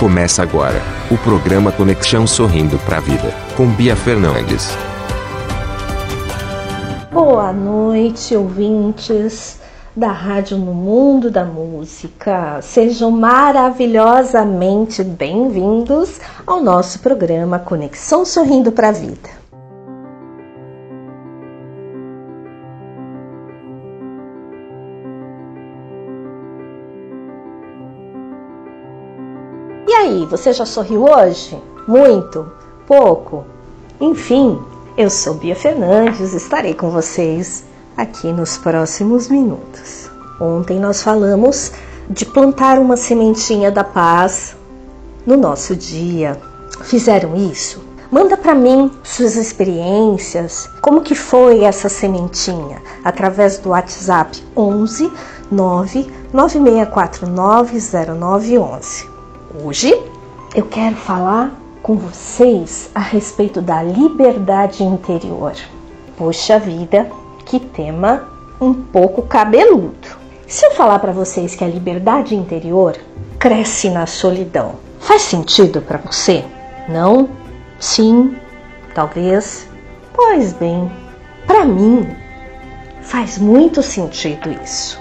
Começa agora o programa Conexão Sorrindo para a Vida, com Bia Fernandes. Boa noite, ouvintes da Rádio no Mundo da Música. Sejam maravilhosamente bem-vindos ao nosso programa Conexão Sorrindo para a Vida. Aí, você já sorriu hoje? Muito? Pouco? Enfim, eu sou Bia Fernandes, estarei com vocês aqui nos próximos minutos. Ontem nós falamos de plantar uma sementinha da paz no nosso dia. Fizeram isso? Manda para mim suas experiências, como que foi essa sementinha, através do WhatsApp 11 9 9649 0911. Hoje eu quero falar com vocês a respeito da liberdade interior. Poxa vida, que tema um pouco cabeludo. Se eu falar para vocês que a liberdade interior cresce na solidão, faz sentido para você? Não? Sim? Talvez? Pois bem, para mim faz muito sentido isso.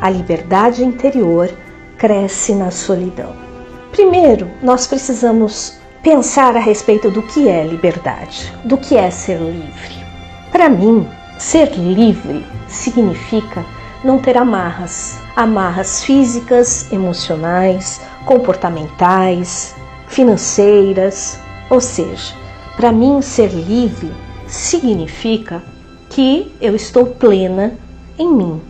A liberdade interior cresce na solidão. Primeiro, nós precisamos pensar a respeito do que é liberdade, do que é ser livre. Para mim, ser livre significa não ter amarras, amarras físicas, emocionais, comportamentais, financeiras. Ou seja, para mim, ser livre significa que eu estou plena em mim.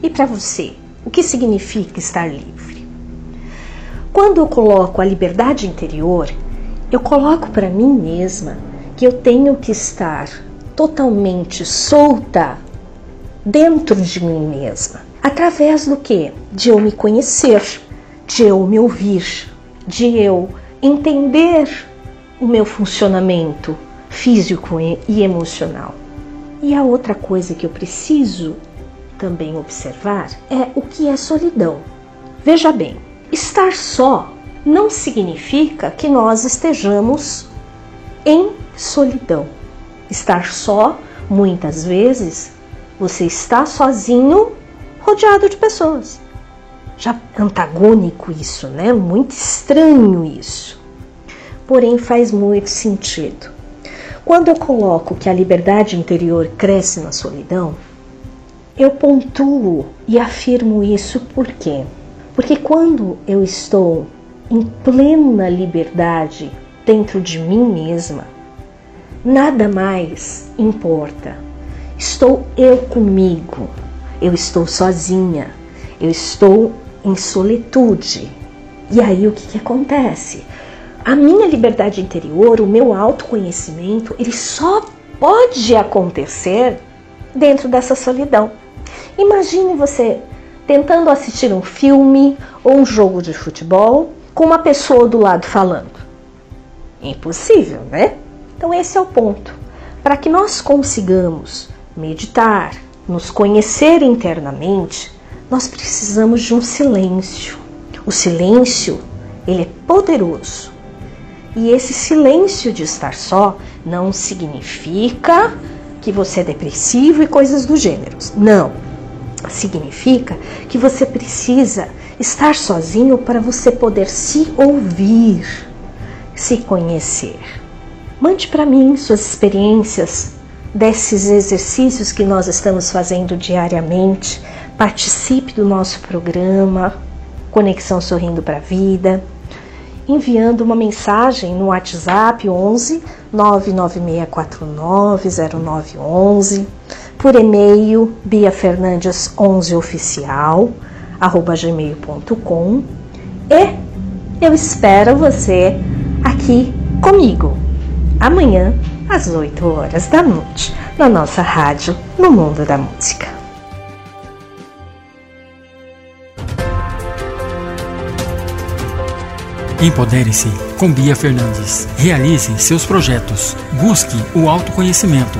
E para você, o que significa estar livre? Quando eu coloco a liberdade interior, eu coloco para mim mesma que eu tenho que estar totalmente solta dentro de mim mesma. Através do que? De eu me conhecer, de eu me ouvir, de eu entender o meu funcionamento físico e emocional. E a outra coisa que eu preciso também observar é o que é solidão. Veja bem, Estar só não significa que nós estejamos em solidão. Estar só, muitas vezes, você está sozinho, rodeado de pessoas. Já antagônico isso, né? Muito estranho isso. Porém, faz muito sentido. Quando eu coloco que a liberdade interior cresce na solidão, eu pontuo e afirmo isso por quê? Porque quando eu estou em plena liberdade dentro de mim mesma, nada mais importa. Estou eu comigo, eu estou sozinha, eu estou em solitude. E aí o que, que acontece? A minha liberdade interior, o meu autoconhecimento, ele só pode acontecer dentro dessa solidão. Imagine você tentando assistir um filme ou um jogo de futebol com uma pessoa do lado falando. Impossível, né? Então, esse é o ponto. Para que nós consigamos meditar, nos conhecer internamente, nós precisamos de um silêncio. O silêncio, ele é poderoso. E esse silêncio de estar só não significa que você é depressivo e coisas do gênero. Não significa que você precisa estar sozinho para você poder se ouvir, se conhecer. Mande para mim suas experiências desses exercícios que nós estamos fazendo diariamente. Participe do nosso programa Conexão Sorrindo para a Vida, enviando uma mensagem no WhatsApp 11 99649 0911 por e-mail biafernandes11oficial gmail.com e eu espero você aqui comigo amanhã às 8 horas da noite na nossa rádio no mundo da música. Empodere-se com Bia Fernandes. Realize seus projetos. Busque o autoconhecimento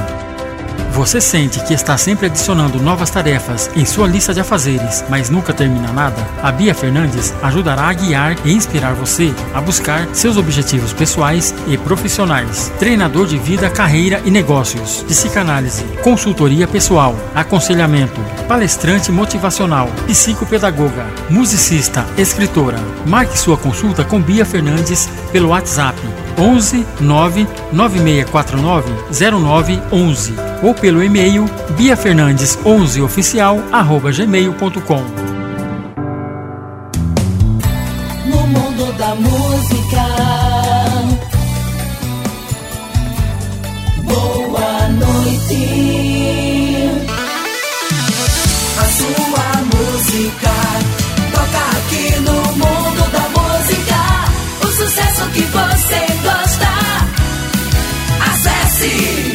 Você sente que está sempre adicionando novas tarefas em sua lista de afazeres, mas nunca termina nada? A Bia Fernandes ajudará a guiar e inspirar você a buscar seus objetivos pessoais e profissionais. Treinador de vida, carreira e negócios, psicanálise, consultoria pessoal, aconselhamento, palestrante motivacional, psicopedagoga, musicista, escritora. Marque sua consulta com Bia Fernandes pelo WhatsApp 11 9 9649 0911 ou pelo e-mail biafernandes11oficial@gmail.com. No mundo da música. Boa noite. A sua música toca aqui no mundo da música. O sucesso que você. Acesse